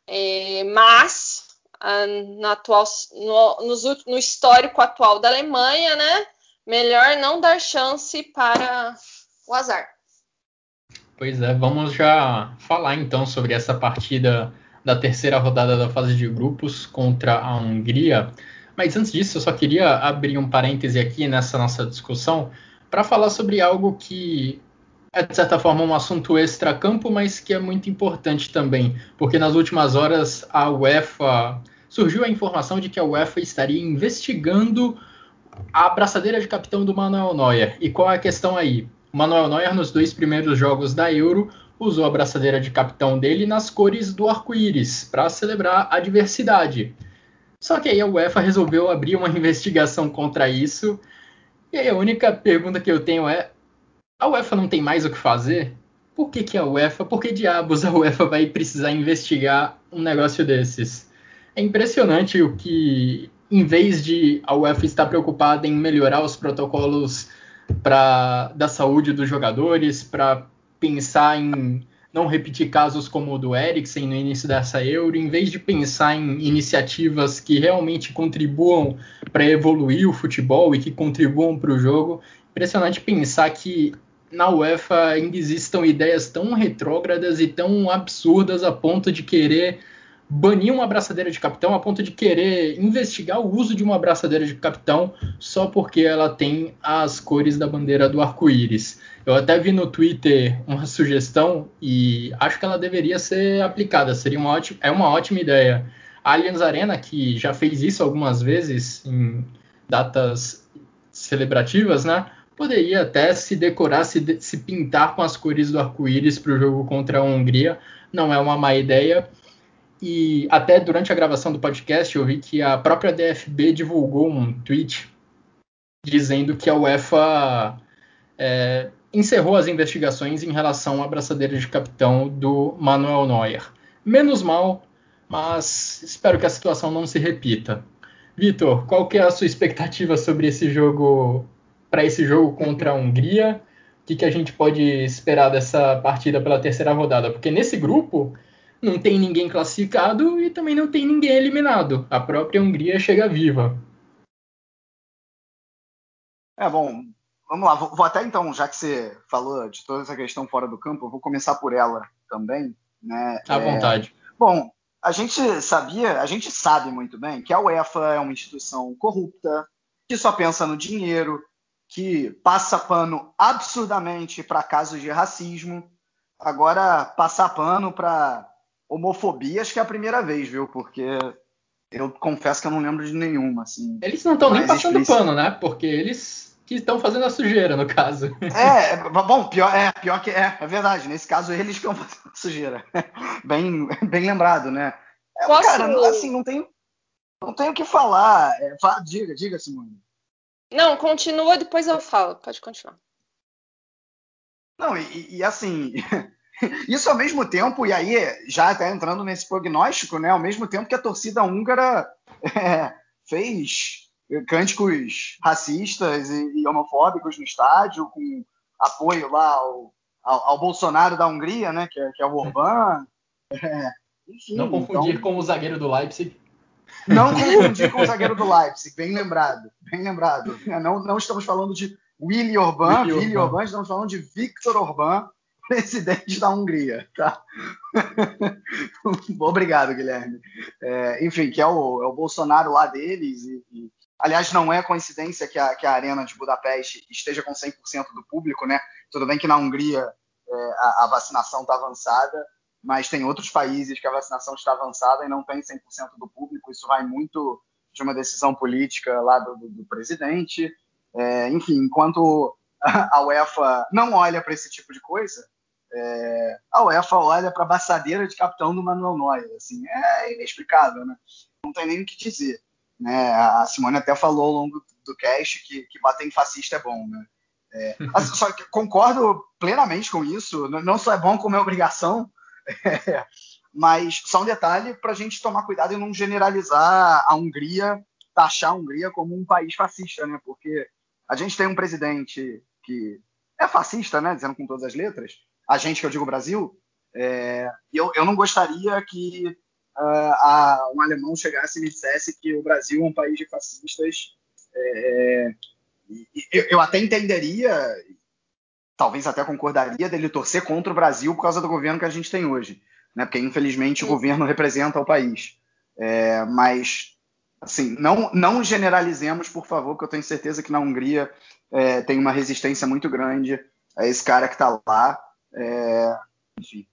É, mas a, na atual, no, no, no histórico atual da Alemanha, né? Melhor não dar chance para o azar. Pois é, vamos já falar então sobre essa partida da terceira rodada da fase de grupos contra a Hungria. Mas antes disso, eu só queria abrir um parêntese aqui nessa nossa discussão para falar sobre algo que é de certa forma um assunto extra-campo, mas que é muito importante também, porque nas últimas horas a UEFA surgiu a informação de que a UEFA estaria investigando a abraçadeira de capitão do Manuel Neuer. E qual é a questão aí? Manuel Neuer, nos dois primeiros jogos da Euro, usou a braçadeira de capitão dele nas cores do arco-íris, para celebrar a diversidade. Só que aí a UEFA resolveu abrir uma *laughs* investigação contra isso. E aí a única pergunta que eu tenho é: a UEFA não tem mais o que fazer? Por que, que a UEFA, por que diabos a UEFA vai precisar investigar um negócio desses? É impressionante o que, em vez de a UEFA estar preocupada em melhorar os protocolos para da saúde dos jogadores, para pensar em não repetir casos como o do Eriksen no início dessa Euro, em vez de pensar em iniciativas que realmente contribuam para evoluir o futebol e que contribuam para o jogo, impressionante pensar que na UEFA ainda existam ideias tão retrógradas e tão absurdas a ponto de querer banir uma abraçadeira de capitão a ponto de querer investigar o uso de uma abraçadeira de capitão só porque ela tem as cores da bandeira do arco-íris. Eu até vi no Twitter uma sugestão e acho que ela deveria ser aplicada. Seria uma ótima, é uma ótima ideia. A Allianz Arena, que já fez isso algumas vezes em datas celebrativas, né? poderia até se decorar, se, se pintar com as cores do arco-íris para o jogo contra a Hungria. Não é uma má ideia. E até durante a gravação do podcast eu vi que a própria DFB divulgou um tweet dizendo que a UEFA é, encerrou as investigações em relação à abraçadeira de capitão do Manuel Neuer. Menos mal, mas espero que a situação não se repita. Vitor, qual que é a sua expectativa sobre esse jogo, para esse jogo contra a Hungria? O que, que a gente pode esperar dessa partida pela terceira rodada? Porque nesse grupo não tem ninguém classificado e também não tem ninguém eliminado. A própria Hungria chega viva. É bom, vamos lá. Vou, vou, até então, já que você falou de toda essa questão fora do campo, eu vou começar por ela também. Né? À é, vontade. Bom, a gente sabia, a gente sabe muito bem que a UEFA é uma instituição corrupta, que só pensa no dinheiro, que passa pano absurdamente para casos de racismo. Agora, passar pano para homofobia, acho que é a primeira vez, viu? Porque eu confesso que eu não lembro de nenhuma. Assim, eles não estão nem passando explícito. pano, né? Porque eles que estão fazendo a sujeira, no caso. É, é, bom, pior, é, pior que é, é verdade. Nesse caso, eles que estão fazendo a sujeira. *laughs* bem, bem lembrado, né? É, Posso... Cara, assim, não tem, não tem o que falar. É, fala, diga, diga, Simone. Não, continua, depois eu falo. Pode continuar. Não, e, e assim, *laughs* *laughs* isso ao mesmo tempo, e aí já até entrando nesse prognóstico, né? Ao mesmo tempo que a torcida húngara *laughs* é, fez cânticos racistas e, e, homofóbicos no estádio, com apoio lá ao, ao, ao Bolsonaro da Hungria, né? Que é, que é o Orbán. É, enfim, não confundir então... com o zagueiro do Leipzig. Não *laughs* confundir com o zagueiro do Leipzig, bem lembrado, bem lembrado. Não, não estamos falando de Willy Orbán, Willy, Willy Orbán. estamos falando de Viktor Orbán, presidente da Hungria, tá? *laughs* Obrigado, Guilherme. É, enfim, que é o, é o, Bolsonaro lá deles. E, e, aliás, não é coincidência que a, que a Arena de Budapeste esteja com 100% do público, né? Tudo bem que na Hungria é, a, a, vacinação está avançada, mas tem outros países que a vacinação está avançada e não tem 100% do público. Isso vai muito de uma decisão política lá do, do, do presidente. É, enfim, enquanto a UEFA não olha para esse tipo de coisa, é, a UEFA olha para a baçadeira de capitão do Manuel Neuer. Assim, é inexplicável, né? Não tem nem o que dizer. Né? A Simone até falou ao longo do cast que, que bater em fascista é bom, né? É, *laughs* só que concordo plenamente com isso. Não só é bom como é obrigação, *laughs* é, mas só um detalhe para a gente tomar cuidado e não generalizar a Hungria, taxar a Hungria como um país fascista, né? Porque a gente tem um presidente que é fascista, né? Dizendo com todas as letras, a gente que eu digo Brasil, é, eu, eu não gostaria que uh, a, um alemão chegasse e me dissesse que o Brasil é um país de fascistas. É, eu, eu até entenderia, talvez até concordaria dele torcer contra o Brasil por causa do governo que a gente tem hoje, né? Porque infelizmente o governo representa o país. É, mas assim, não, não generalizemos, por favor, que eu tenho certeza que na Hungria é, tem uma resistência muito grande a esse cara que está lá. É, enfim.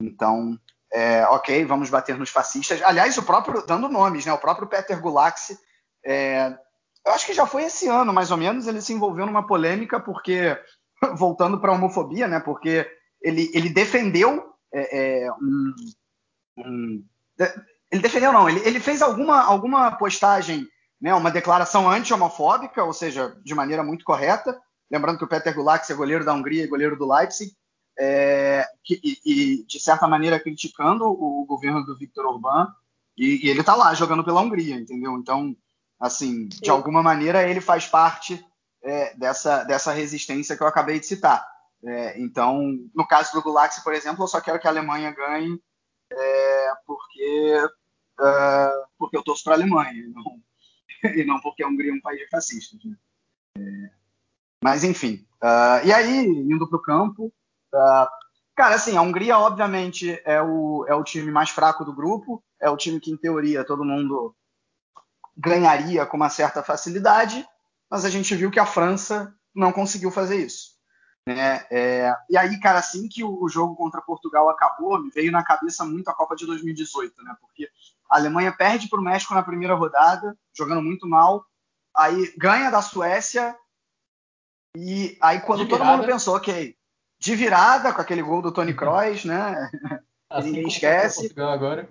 Então, é, ok, vamos bater nos fascistas. Aliás, o próprio, dando nomes, né? O próprio Peter Gulaxi, é, eu acho que já foi esse ano, mais ou menos, ele se envolveu numa polêmica porque, *laughs* voltando para a homofobia, né? Porque ele, ele defendeu é, é um, um, ele defendeu não, ele, ele fez alguma, alguma postagem, né? Uma declaração anti-homofóbica, ou seja, de maneira muito correta. Lembrando que o Peter Gulaxi é goleiro da Hungria e goleiro do Leipzig é, que, e, de certa maneira, criticando o governo do Viktor Orbán, e, e ele está lá jogando pela Hungria, entendeu? Então, assim, de Sim. alguma maneira, ele faz parte é, dessa, dessa resistência que eu acabei de citar. É, então, no caso do Gulaxi, por exemplo, eu só quero que a Alemanha ganhe é, porque, uh, porque eu torço para a Alemanha, e não, *laughs* e não porque a Hungria é um país de fascistas. Né? É, mas, enfim. Uh, e aí, indo para o campo, Uh, cara, assim, a Hungria, obviamente, é o, é o time mais fraco do grupo, é o time que, em teoria, todo mundo ganharia com uma certa facilidade, mas a gente viu que a França não conseguiu fazer isso. Né? É, e aí, cara, assim que o, o, jogo contra Portugal acabou, me veio na cabeça muito a Copa de 2018, né? Porque a Alemanha perde para o México na primeira rodada, jogando muito mal, aí ganha da Suécia E aí, quando todo mundo pensou, ok, de virada, com aquele gol do Tony Kroos, né? Assim ninguém esquece. Portugal agora.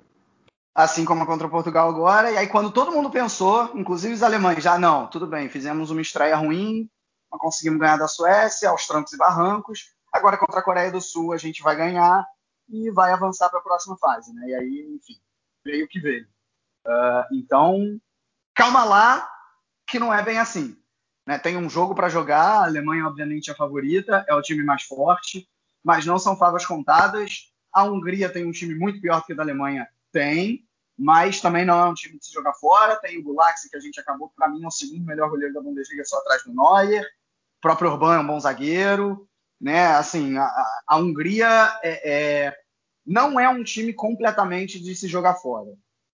Assim como contra o Portugal agora. E aí, quando todo mundo pensou, inclusive os alemães, já não, tudo bem, fizemos uma estreia ruim, não conseguimos ganhar da Suécia, aos trancos e barrancos. Agora, contra a Coreia do Sul, a gente vai ganhar e vai avançar para a próxima fase, né? E aí, enfim, veio o que veio. Uh, então, calma lá, que não é bem assim. Né? Tem um jogo para jogar, a Alemanha, obviamente, é a favorita, é o time mais forte, mas não são favas contadas. A Hungria tem um time muito pior do que o da Alemanha, tem, mas também não é um time de se jogar fora. Tem o Gulaxi, que a gente acabou, para mim, é o segundo melhor goleiro da Bundesliga, só atrás do Neuer. O próprio Urban é um bom zagueiro. Né? Assim, a, a Hungria é, é, não é um time completamente de se jogar fora.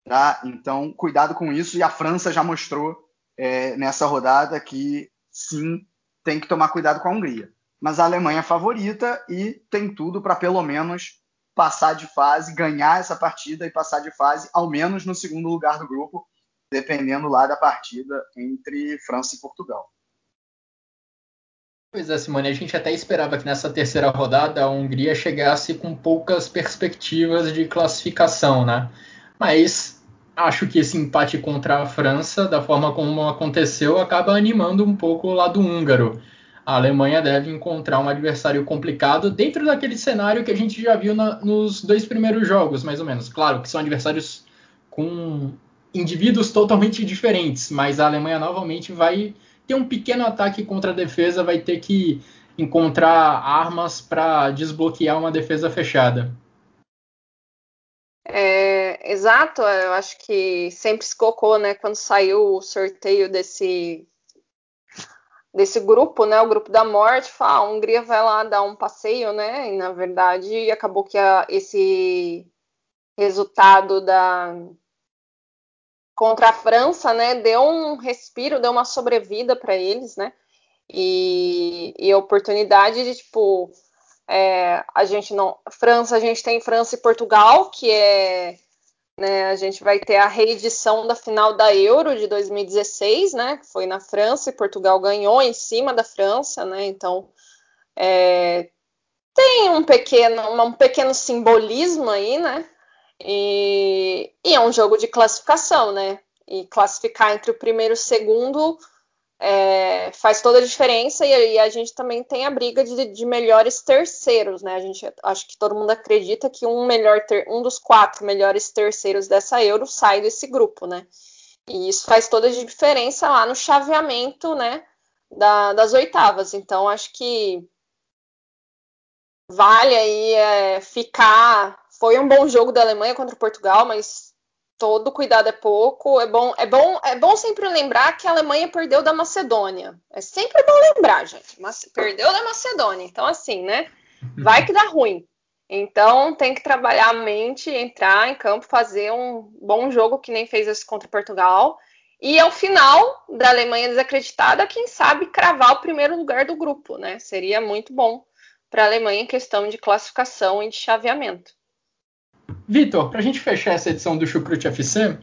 Tá? Então, cuidado com isso. E a França já mostrou é, nessa rodada que, sim, tem que tomar cuidado com a Hungria. Mas a Alemanha é favorita e tem tudo para, pelo menos, passar de fase, ganhar essa partida e passar de fase, ao menos no segundo lugar do grupo, dependendo lá da partida entre França e Portugal. Pois é, Simone, a gente até esperava que nessa terceira rodada a Hungria chegasse com poucas perspectivas de classificação, né? Mas acho que esse empate contra a França, da forma como aconteceu, acaba animando um pouco o lado húngaro a Alemanha deve encontrar um adversário complicado dentro daquele cenário que a gente já viu na, nos dois primeiros jogos, mais ou menos. Claro que são adversários com indivíduos totalmente diferentes, mas a Alemanha novamente vai ter um pequeno ataque contra a defesa, vai ter que encontrar armas para desbloquear uma defesa fechada. É, exato, eu acho que sempre se colocou, né, quando saiu o sorteio desse desse grupo, né, o grupo da morte, fala, ah, a Hungria vai lá dar um passeio, né, e na verdade acabou que a, esse resultado da contra a França, né, deu um respiro, deu uma sobrevida para eles, né, e, e a oportunidade de tipo é, a gente não, França, a gente tem França e Portugal, que é né, a gente vai ter a reedição da final da Euro de 2016, né? Que foi na França e Portugal ganhou em cima da França, né? Então é, tem um pequeno, um pequeno simbolismo aí, né? E, e, é um jogo de classificação, né? E classificar entre o primeiro e o segundo é, faz toda a diferença e, e, a gente também tem a briga de, de, melhores terceiros, né? A gente acho que todo mundo acredita que um melhor ter, um dos quatro melhores terceiros dessa Euro sai desse grupo, né? E isso faz toda a diferença lá no chaveamento, né? Da, das oitavas. Então acho que vale aí é, ficar. Foi um bom jogo da Alemanha contra Portugal, mas todo cuidado é pouco. É bom, é bom, é bom sempre lembrar que a Alemanha perdeu da Macedônia. É sempre bom lembrar, gente. Mas perdeu da Macedônia. Então, assim, né? Vai que dá ruim. Então tem que trabalhar a mente, entrar em campo, fazer um bom jogo que nem fez esse contra Portugal. E ao final da Alemanha desacreditada, quem sabe cravar o primeiro lugar do grupo, né? Seria muito bom para a Alemanha em questão de classificação e de chaveamento. Vitor, para a gente fechar essa edição do Chucrute FC,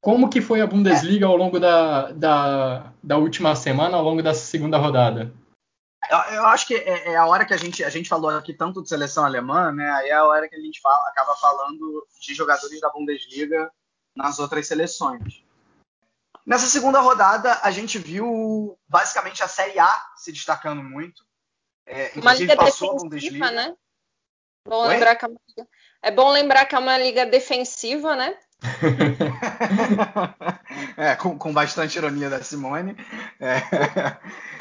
como que foi a Bundesliga ao longo da, da, da última semana, ao longo da segunda rodada? Eu, eu acho que é, é, a hora que a gente, a gente falou aqui tanto de seleção alemã, né? Aí é a hora que a gente fala, acaba falando de jogadores da Bundesliga nas outras seleções. Nessa segunda rodada, a gente viu basicamente a Série A se destacando muito. É, Uma liga passou a Bundesliga. né? Lembrar que a é bom lembrar que é uma liga defensiva, né? *laughs* é, com, com, bastante ironia da Simone. É,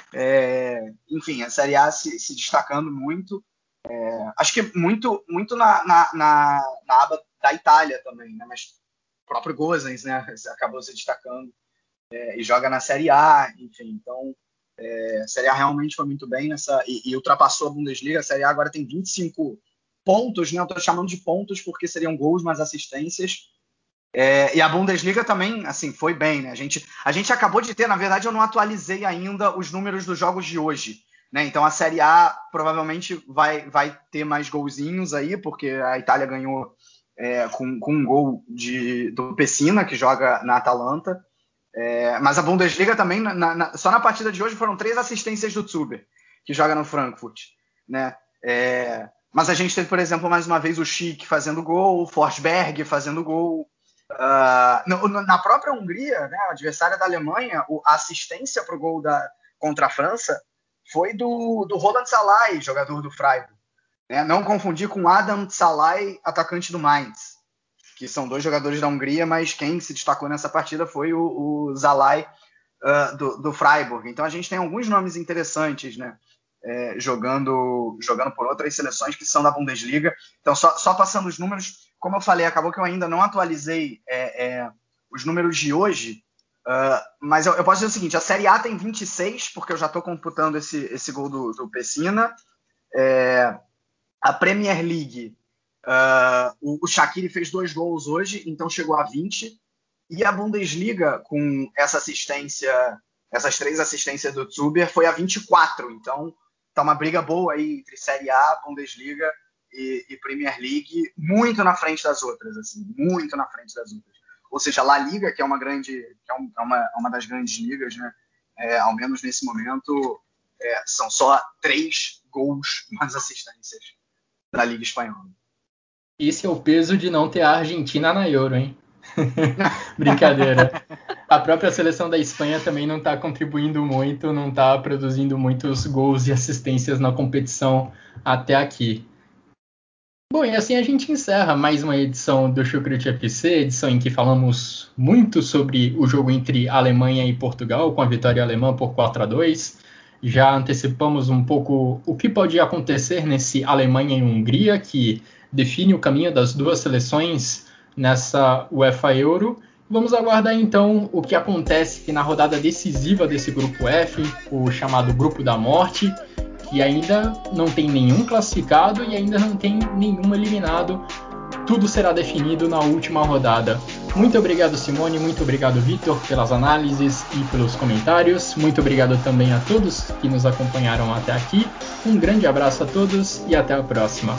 *laughs* é, enfim, a Série A se, se destacando muito. É, acho que muito, muito na, na, na, na, aba da Itália também, né? Mas o próprio Gozens, né? Acabou se destacando é, e joga na Série A, enfim. Então, é, a Série A realmente foi muito bem nessa e, e ultrapassou a Bundesliga. A Série A agora tem 25 pontos, né? Eu estou chamando de pontos porque seriam gols mais assistências. É, e a Bundesliga também, assim, foi bem, né? A gente, a gente acabou de ter, na verdade, eu não atualizei ainda os números dos jogos de hoje. Né? Então a Série A provavelmente vai, vai ter mais golzinhos aí, porque a Itália ganhou é, com, com um gol de, do Pessina, que joga na Atalanta. É, mas a Bundesliga também, na, na, só na partida de hoje foram três assistências do Zuber, que joga no Frankfurt. Né? É, mas a gente teve, por exemplo, mais uma vez o Schick fazendo gol, o Forsberg fazendo gol. Uh, na própria Hungria, né, adversária da Alemanha, a assistência para o gol da, contra a França foi do, do Roland Salai, jogador do Freiburg. Né? Não confundir com Adam Salai, atacante do Mainz, que são dois jogadores da Hungria, mas quem se destacou nessa partida foi o, o uh, do, do, Freiburg. Então a gente tem alguns nomes interessantes, né? É, jogando, jogando por outras seleções que são da Bundesliga. Então, só, só passando os números, como eu falei, acabou que eu ainda não atualizei é, é, os números de hoje, uh, mas eu, eu, posso dizer o seguinte: a Série A tem 26, porque eu já estou computando esse, esse gol do, do Pessina. É, a Premier League, uh, o, o Shaqiri fez dois gols hoje, então chegou a 20. E a Bundesliga, com essa assistência, essas três assistências do Zuber, foi a 24. Então, tá uma briga boa aí entre Série A, Bundesliga e, e, Premier League, muito na frente das outras, assim, muito na frente das outras. Ou seja, a La Liga, que é uma grande, que é, é uma, uma das grandes ligas, né? É, ao menos nesse momento, é, são só três gols nas assistências da Liga Espanhola. Esse é o peso de não ter a Argentina na Euro, hein? *laughs* Brincadeira. A própria seleção da Espanha também não está contribuindo muito, não está produzindo muitos gols e assistências na competição até aqui. Bom, e assim a gente encerra mais uma edição do Chucrute FC, edição em que falamos muito sobre o jogo entre Alemanha e Portugal, com a vitória alemã por 4 a 2 já antecipamos um pouco o que pode acontecer nesse Alemanha e Hungria, que define o caminho das duas seleções nessa UEFA Euro. Vamos aguardar então o que acontece na rodada decisiva desse grupo F, o chamado Grupo da Morte, que ainda não tem nenhum classificado e ainda não tem nenhum eliminado tudo será definido na última rodada. Muito obrigado, Simone, muito obrigado, Vitor, pelas análises e pelos comentários. Muito obrigado também a todos que nos acompanharam até aqui. Um grande abraço a todos e até a próxima.